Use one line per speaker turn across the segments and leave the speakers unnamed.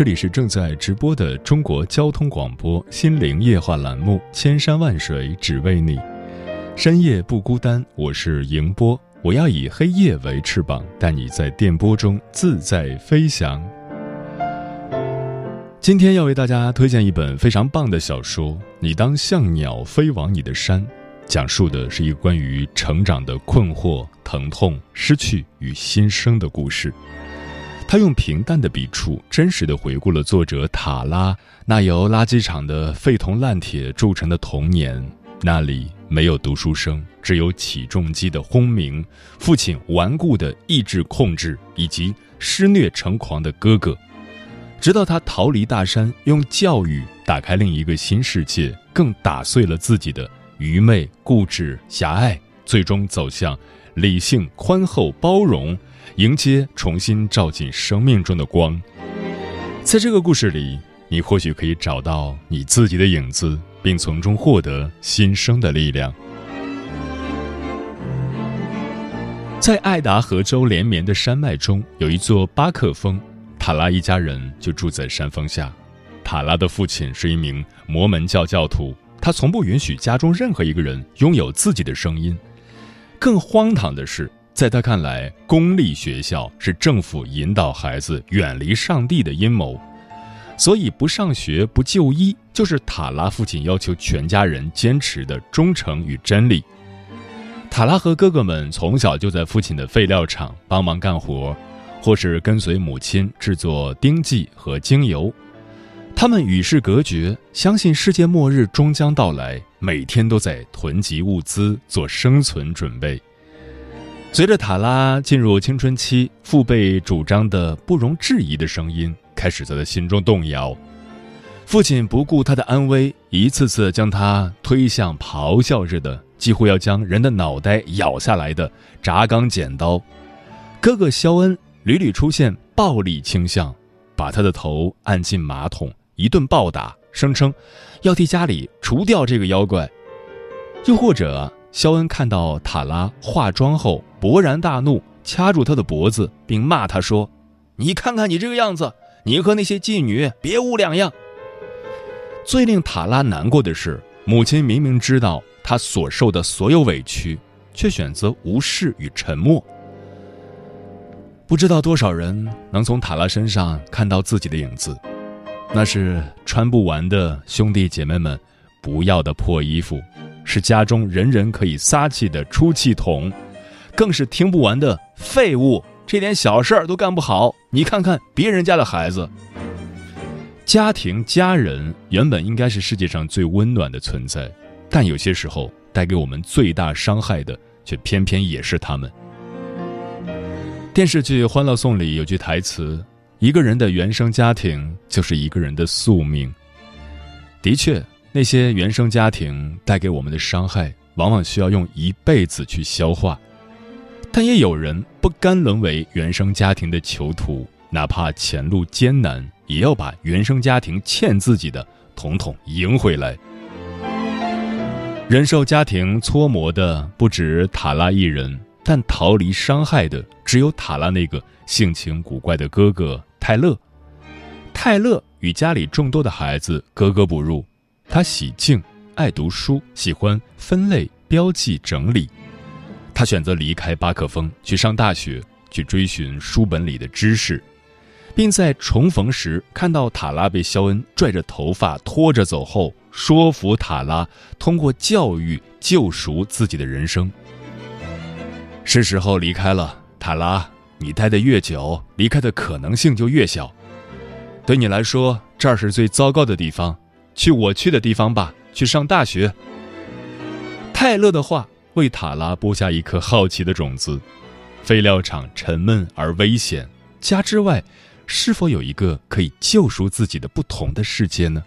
这里是正在直播的中国交通广播《心灵夜话》栏目，《千山万水只为你》，深夜不孤单。我是迎波，我要以黑夜为翅膀，带你在电波中自在飞翔。今天要为大家推荐一本非常棒的小说《你当像鸟飞往你的山》，讲述的是一个关于成长的困惑、疼痛、失去与新生的故事。他用平淡的笔触，真实的回顾了作者塔拉那由垃圾场的废铜烂铁铸成的童年。那里没有读书声，只有起重机的轰鸣，父亲顽固的意志控制，以及施虐成狂的哥哥。直到他逃离大山，用教育打开另一个新世界，更打碎了自己的愚昧、固执、狭隘，最终走向理性、宽厚、包容。迎接重新照进生命中的光，在这个故事里，你或许可以找到你自己的影子，并从中获得新生的力量。在爱达荷州连绵的山脉中，有一座巴克峰，塔拉一家人就住在山峰下。塔拉的父亲是一名摩门教教徒，他从不允许家中任何一个人拥有自己的声音。更荒唐的是。在他看来，公立学校是政府引导孩子远离上帝的阴谋，所以不上学、不就医，就是塔拉父亲要求全家人坚持的忠诚与真理。塔拉和哥哥们从小就在父亲的废料厂帮忙干活，或是跟随母亲制作丁剂和精油。他们与世隔绝，相信世界末日终将到来，每天都在囤积物资，做生存准备。随着塔拉进入青春期，父辈主张的不容置疑的声音开始在他心中动摇。父亲不顾他的安危，一次次将他推向咆哮着的、几乎要将人的脑袋咬下来的轧钢剪刀。哥哥肖恩屡屡出现暴力倾向，把他的头按进马桶，一顿暴打，声称要替家里除掉这个妖怪。又或者。肖恩看到塔拉化妆后，勃然大怒，掐住他的脖子，并骂他说：“你看看你这个样子，你和那些妓女别无两样。”最令塔拉难过的是，母亲明明知道他所受的所有委屈，却选择无视与沉默。不知道多少人能从塔拉身上看到自己的影子，那是穿不完的兄弟姐妹们不要的破衣服。是家中人人可以撒气的出气筒，更是听不完的废物。这点小事儿都干不好，你看看别人家的孩子。家庭家人原本应该是世界上最温暖的存在，但有些时候带给我们最大伤害的，却偏偏也是他们。电视剧《欢乐颂》里有句台词：“一个人的原生家庭就是一个人的宿命。”的确。那些原生家庭带给我们的伤害，往往需要用一辈子去消化，但也有人不甘沦为原生家庭的囚徒，哪怕前路艰难，也要把原生家庭欠自己的统统赢回来。忍受家庭搓磨的不止塔拉一人，但逃离伤害的只有塔拉那个性情古怪的哥哥泰勒。泰勒与家里众多的孩子格格不入。他喜静，爱读书，喜欢分类、标记、整理。他选择离开巴克峰，去上大学，去追寻书本里的知识，并在重逢时看到塔拉被肖恩拽着头发拖着走后，说服塔拉通过教育救赎自己的人生。是时候离开了，塔拉，你待得越久，离开的可能性就越小。对你来说，这儿是最糟糕的地方，去我去的地方吧，去上大学。泰勒的话为塔拉播下一颗好奇的种子。废料厂沉闷而危险，家之外，是否有一个可以救赎自己的不同的世界呢？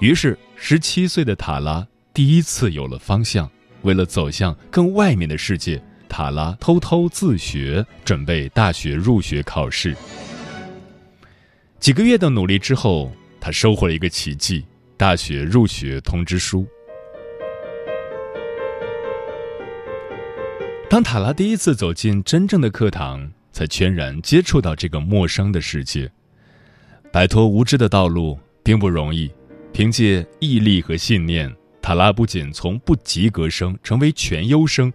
于是，十七岁的塔拉第一次有了方向。为了走向更外面的世界，塔拉偷偷自学，准备大学入学考试。几个月的努力之后，他收获了一个奇迹——大学入学通知书。当塔拉第一次走进真正的课堂，才全然接触到这个陌生的世界。摆脱无知的道路并不容易，凭借毅力和信念，塔拉不仅从不及格生成为全优生，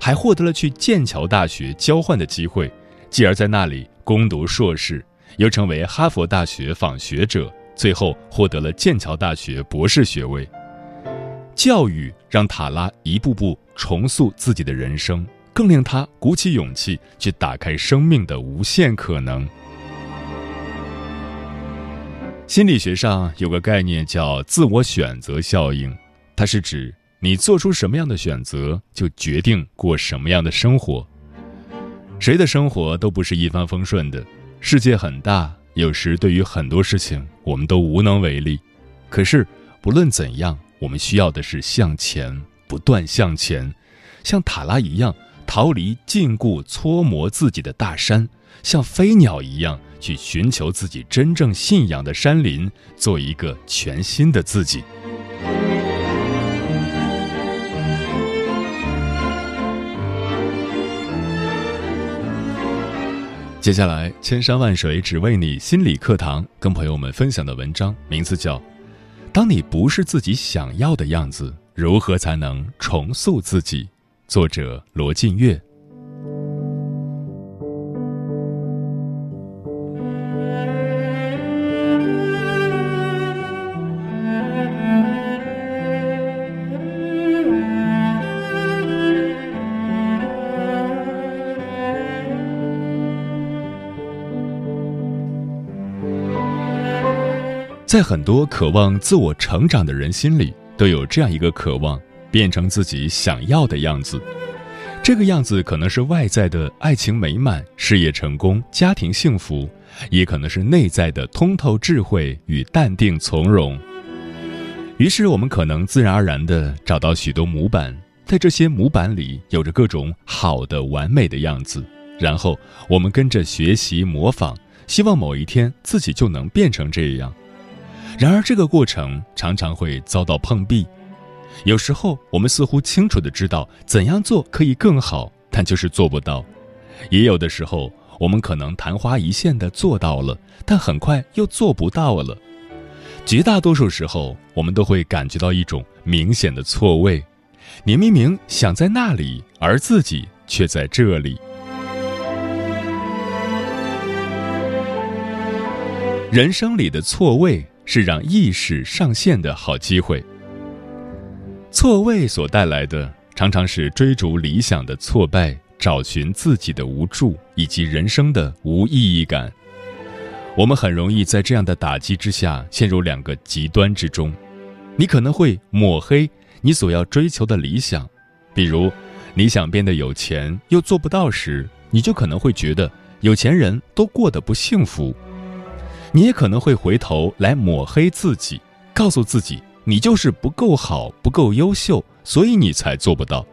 还获得了去剑桥大学交换的机会，继而在那里攻读硕士，又成为哈佛大学访学者，最后获得了剑桥大学博士学位。教育让塔拉一步步重塑自己的人生，更令他鼓起勇气去打开生命的无限可能。心理学上有个概念叫“自我选择效应”，它是指你做出什么样的选择，就决定过什么样的生活。谁的生活都不是一帆风顺的，世界很大，有时对于很多事情我们都无能为力。可是不论怎样。我们需要的是向前，不断向前，像塔拉一样逃离禁锢、搓磨自己的大山，像飞鸟一样去寻求自己真正信仰的山林，做一个全新的自己。接下来，千山万水只为你心理课堂，跟朋友们分享的文章名字叫。当你不是自己想要的样子，如何才能重塑自己？作者罗晋月。在很多渴望自我成长的人心里，都有这样一个渴望：变成自己想要的样子。这个样子可能是外在的爱情美满、事业成功、家庭幸福，也可能是内在的通透智慧与淡定从容。于是，我们可能自然而然地找到许多模板，在这些模板里有着各种好的、完美的样子，然后我们跟着学习模仿，希望某一天自己就能变成这样。然而，这个过程常常会遭到碰壁。有时候，我们似乎清楚的知道怎样做可以更好，但就是做不到；也有的时候，我们可能昙花一现的做到了，但很快又做不到了。绝大多数时候，我们都会感觉到一种明显的错位：你明明想在那里，而自己却在这里。人生里的错位。是让意识上线的好机会。错位所带来的，常常是追逐理想的挫败，找寻自己的无助，以及人生的无意义感。我们很容易在这样的打击之下，陷入两个极端之中。你可能会抹黑你所要追求的理想，比如你想变得有钱又做不到时，你就可能会觉得有钱人都过得不幸福。你也可能会回头来抹黑自己，告诉自己你就是不够好、不够优秀，所以你才做不到。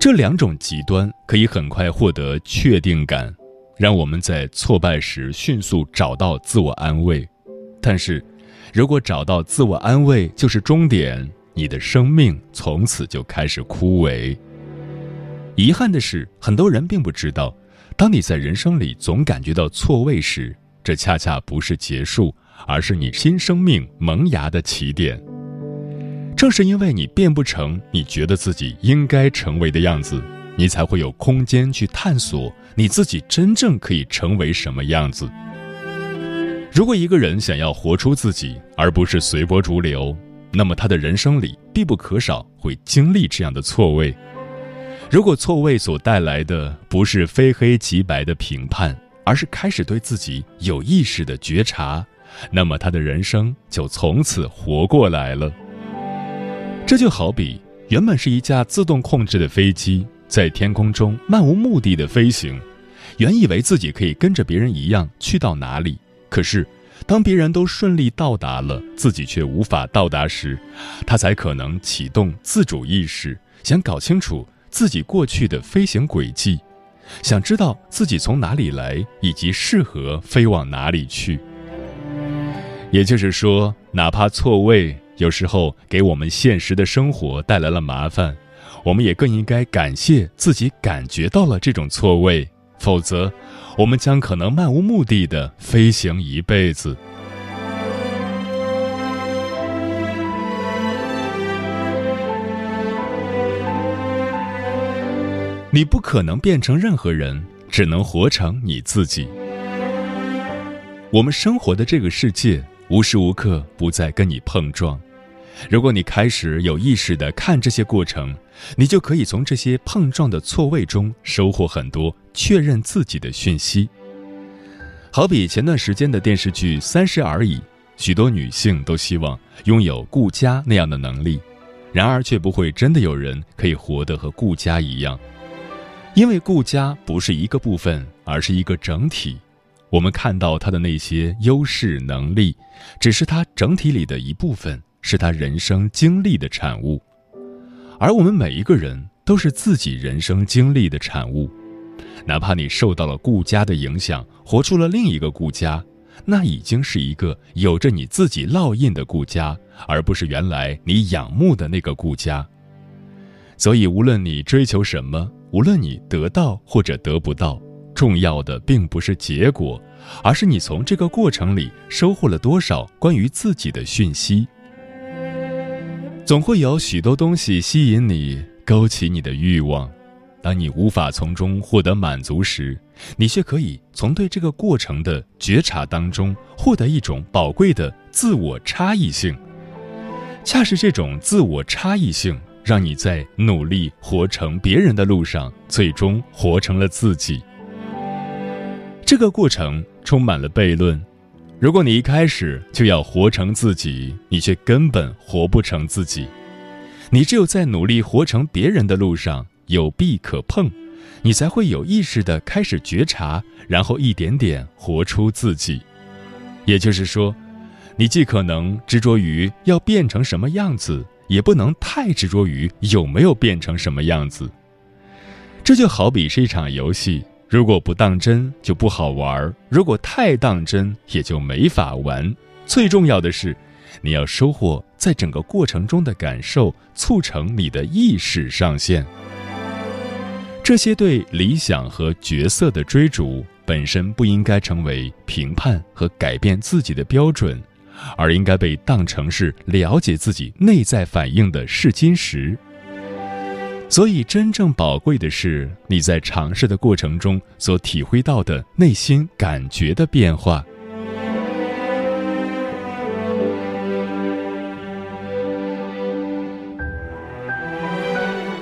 这两种极端可以很快获得确定感，让我们在挫败时迅速找到自我安慰。但是，如果找到自我安慰就是终点，你的生命从此就开始枯萎。遗憾的是，很多人并不知道，当你在人生里总感觉到错位时，这恰恰不是结束，而是你新生命萌芽的起点。正是因为你变不成你觉得自己应该成为的样子，你才会有空间去探索你自己真正可以成为什么样子。如果一个人想要活出自己，而不是随波逐流，那么他的人生里必不可少会经历这样的错位。如果错位所带来的不是非黑即白的评判，而是开始对自己有意识的觉察，那么他的人生就从此活过来了。这就好比原本是一架自动控制的飞机，在天空中漫无目的的飞行，原以为自己可以跟着别人一样去到哪里，可是当别人都顺利到达了，自己却无法到达时，他才可能启动自主意识，想搞清楚。自己过去的飞行轨迹，想知道自己从哪里来，以及适合飞往哪里去。也就是说，哪怕错位有时候给我们现实的生活带来了麻烦，我们也更应该感谢自己感觉到了这种错位，否则，我们将可能漫无目的的飞行一辈子。你不可能变成任何人，只能活成你自己。我们生活的这个世界无时无刻不在跟你碰撞，如果你开始有意识的看这些过程，你就可以从这些碰撞的错位中收获很多确认自己的讯息。好比前段时间的电视剧《三十而已》，许多女性都希望拥有顾家那样的能力，然而却不会真的有人可以活得和顾家一样。因为顾家不是一个部分，而是一个整体。我们看到他的那些优势能力，只是他整体里的一部分，是他人生经历的产物。而我们每一个人都是自己人生经历的产物。哪怕你受到了顾家的影响，活出了另一个顾家，那已经是一个有着你自己烙印的顾家，而不是原来你仰慕的那个顾家。所以，无论你追求什么。无论你得到或者得不到，重要的并不是结果，而是你从这个过程里收获了多少关于自己的讯息。总会有许多东西吸引你，勾起你的欲望。当你无法从中获得满足时，你却可以从对这个过程的觉察当中获得一种宝贵的自我差异性。恰是这种自我差异性。让你在努力活成别人的路上，最终活成了自己。这个过程充满了悖论。如果你一开始就要活成自己，你却根本活不成自己。你只有在努力活成别人的路上有壁可碰，你才会有意识的开始觉察，然后一点点活出自己。也就是说，你既可能执着于要变成什么样子。也不能太执着于有没有变成什么样子。这就好比是一场游戏，如果不当真就不好玩儿如果太当真也就没法玩。最重要的是，你要收获在整个过程中的感受，促成你的意识上线。这些对理想和角色的追逐，本身不应该成为评判和改变自己的标准。而应该被当成是了解自己内在反应的试金石。所以，真正宝贵的是你在尝试的过程中所体会到的内心感觉的变化。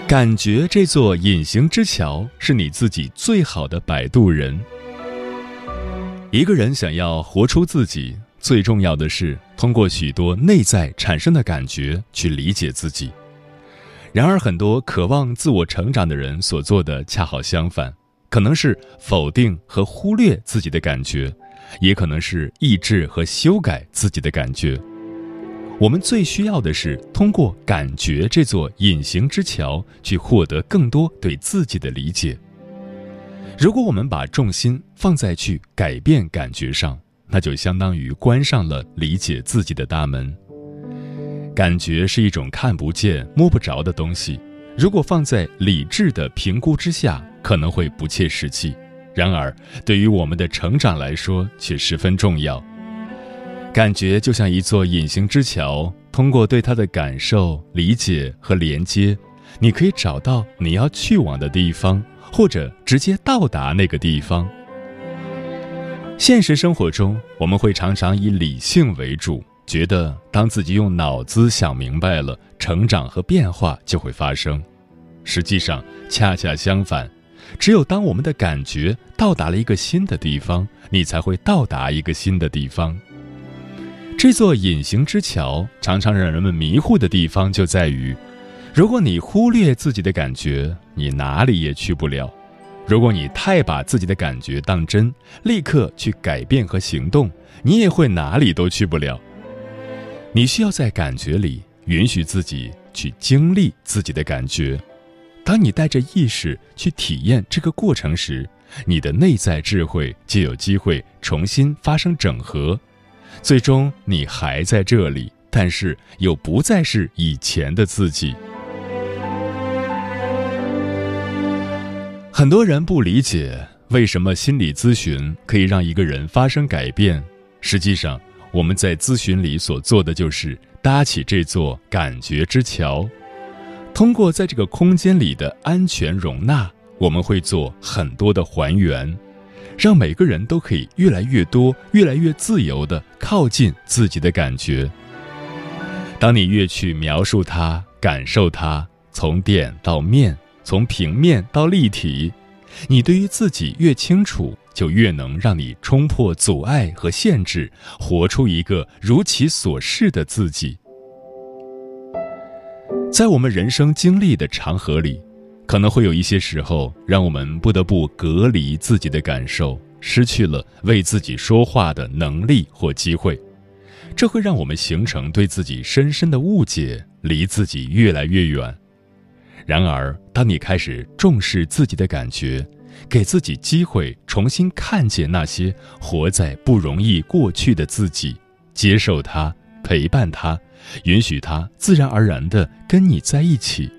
感觉这座隐形之桥是你自己最好的摆渡人。一个人想要活出自己。最重要的是通过许多内在产生的感觉去理解自己。然而，很多渴望自我成长的人所做的恰好相反，可能是否定和忽略自己的感觉，也可能是抑制和修改自己的感觉。我们最需要的是通过感觉这座隐形之桥，去获得更多对自己的理解。如果我们把重心放在去改变感觉上，那就相当于关上了理解自己的大门。感觉是一种看不见、摸不着的东西，如果放在理智的评估之下，可能会不切实际；然而，对于我们的成长来说，却十分重要。感觉就像一座隐形之桥，通过对它的感受、理解和连接，你可以找到你要去往的地方，或者直接到达那个地方。现实生活中，我们会常常以理性为主，觉得当自己用脑子想明白了，成长和变化就会发生。实际上，恰恰相反，只有当我们的感觉到达了一个新的地方，你才会到达一个新的地方。这座隐形之桥常常让人们迷糊的地方就在于，如果你忽略自己的感觉，你哪里也去不了。如果你太把自己的感觉当真，立刻去改变和行动，你也会哪里都去不了。你需要在感觉里允许自己去经历自己的感觉。当你带着意识去体验这个过程时，你的内在智慧就有机会重新发生整合。最终，你还在这里，但是又不再是以前的自己。很多人不理解为什么心理咨询可以让一个人发生改变。实际上，我们在咨询里所做的就是搭起这座感觉之桥。通过在这个空间里的安全容纳，我们会做很多的还原，让每个人都可以越来越多、越来越自由地靠近自己的感觉。当你越去描述它、感受它，从点到面。从平面到立体，你对于自己越清楚，就越能让你冲破阻碍和限制，活出一个如其所是的自己。在我们人生经历的长河里，可能会有一些时候，让我们不得不隔离自己的感受，失去了为自己说话的能力或机会，这会让我们形成对自己深深的误解，离自己越来越远。然而，当你开始重视自己的感觉，给自己机会重新看见那些活在不容易过去的自己，接受他，陪伴他，允许他自然而然地跟你在一起，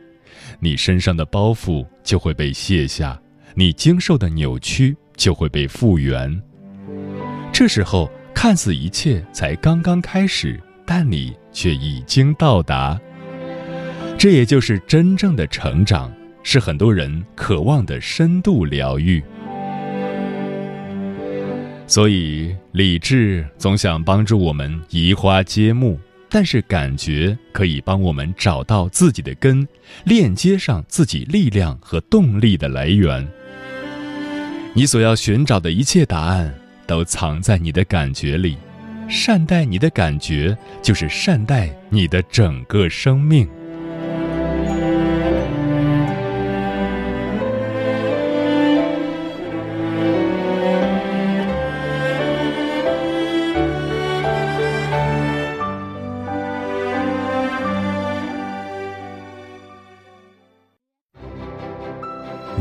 你身上的包袱就会被卸下，你经受的扭曲就会被复原。这时候，看似一切才刚刚开始，但你却已经到达。这也就是真正的成长，是很多人渴望的深度疗愈。所以，理智总想帮助我们移花接木，但是感觉可以帮我们找到自己的根，链接上自己力量和动力的来源。你所要寻找的一切答案，都藏在你的感觉里。善待你的感觉，就是善待你的整个生命。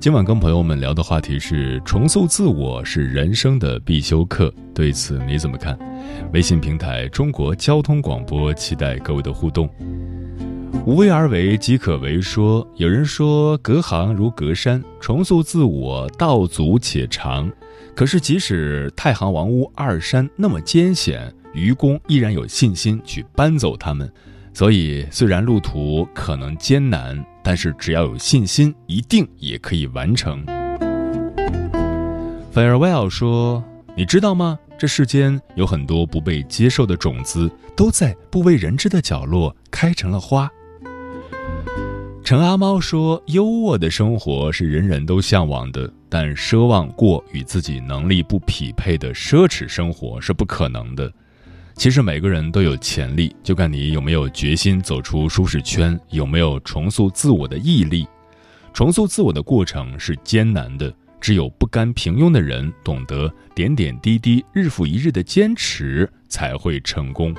今晚跟朋友们聊的话题是重塑自我是人生的必修课，对此你怎么看？微信平台中国交通广播期待各位的互动。无为而为即可为，说有人说隔行如隔山，重塑自我道阻且长，可是即使太行王屋二山那么艰险，愚公依然有信心去搬走他们。所以，虽然路途可能艰难，但是只要有信心，一定也可以完成。Farewell 说：“你知道吗？这世间有很多不被接受的种子，都在不为人知的角落开成了花。”陈阿猫说：“优渥的生活是人人都向往的，但奢望过与自己能力不匹配的奢侈生活是不可能的。”其实每个人都有潜力，就看你有没有决心走出舒适圈，有没有重塑自我的毅力。重塑自我的过程是艰难的，只有不甘平庸的人懂得点点滴滴、日复一日的坚持，才会成功。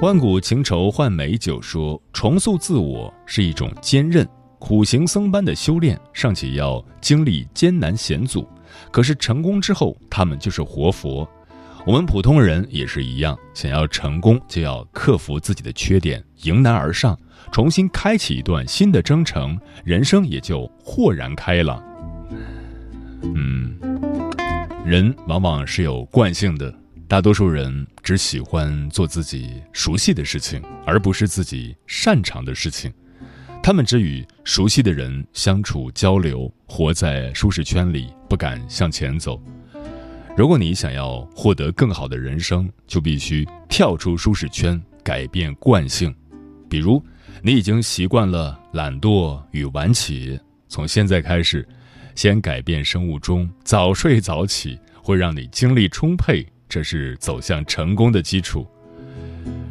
万古情仇换美酒说，重塑自我是一种坚韧，苦行僧般的修炼，尚且要经历艰难险阻，可是成功之后，他们就是活佛。我们普通人也是一样，想要成功，就要克服自己的缺点，迎难而上，重新开启一段新的征程，人生也就豁然开朗。嗯，人往往是有惯性的，大多数人只喜欢做自己熟悉的事情，而不是自己擅长的事情。他们只与熟悉的人相处交流，活在舒适圈里，不敢向前走。如果你想要获得更好的人生，就必须跳出舒适圈，改变惯性。比如，你已经习惯了懒惰与晚起，从现在开始，先改变生物钟，早睡早起会让你精力充沛，这是走向成功的基础。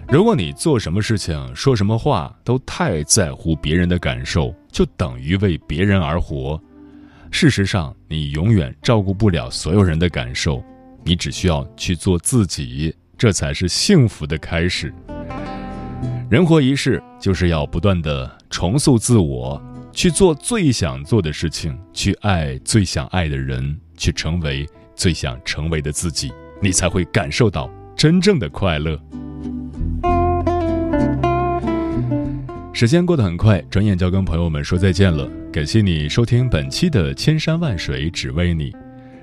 如果你做什么事情、说什么话都太在乎别人的感受，就等于为别人而活。事实上，你永远照顾不了所有人的感受，你只需要去做自己，这才是幸福的开始。人活一世，就是要不断的重塑自我，去做最想做的事情，去爱最想爱的人，去成为最想成为的自己，你才会感受到真正的快乐。时间过得很快，转眼就要跟朋友们说再见了。感谢你收听本期的《千山万水只为你》，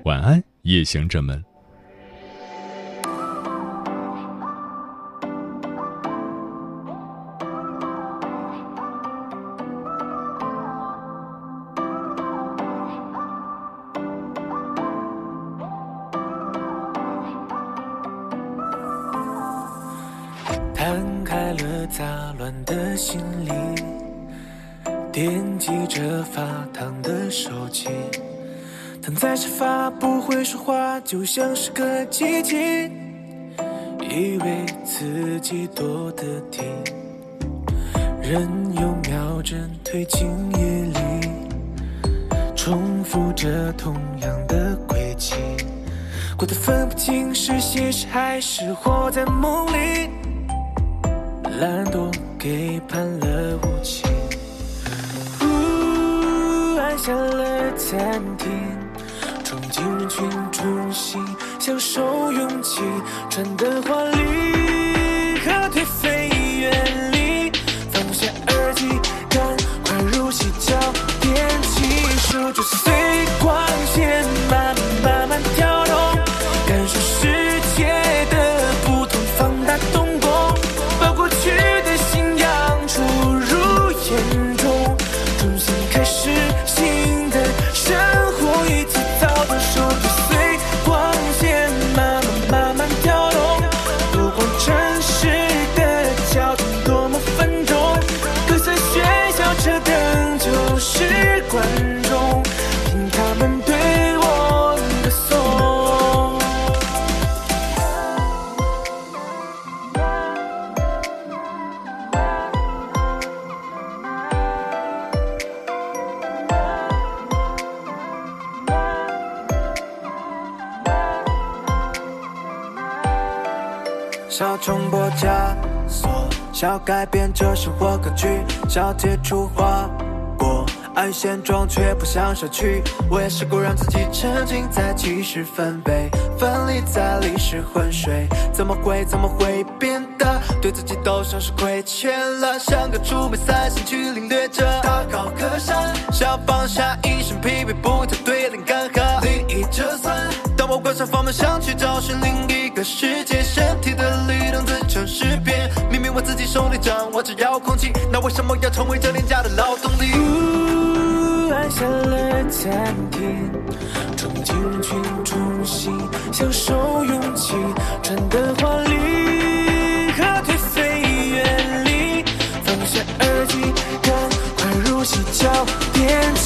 晚安，夜行者们。
像是个机器。以为自己躲得停，任由秒针推进夜里，重复着同样的轨迹，过得分不清是现实还是活在梦里。懒惰给判了无期，按下了暂停，人群中心，享受勇气，穿的华丽和颓废远离，放下耳机，赶快入戏，焦点起数着碎光线，想解除花果，爱现状却不想舍去。我也试过让自己沉浸在即时分贝，分离在历史浑水，怎么会怎么会变得对自己都像是亏欠了？像个储备赛，兴趣领略着大好河山，想放下一身疲惫，不再对灵感和利益折算。当我关上房门，想去找寻另一个世界，里掌握着遥控器，那为什么要成为这廉价的劳动力？按下了暂停，冲进人群中心，享受勇气，穿的华丽和颓废远离，放下耳机，赶快入戏，焦点。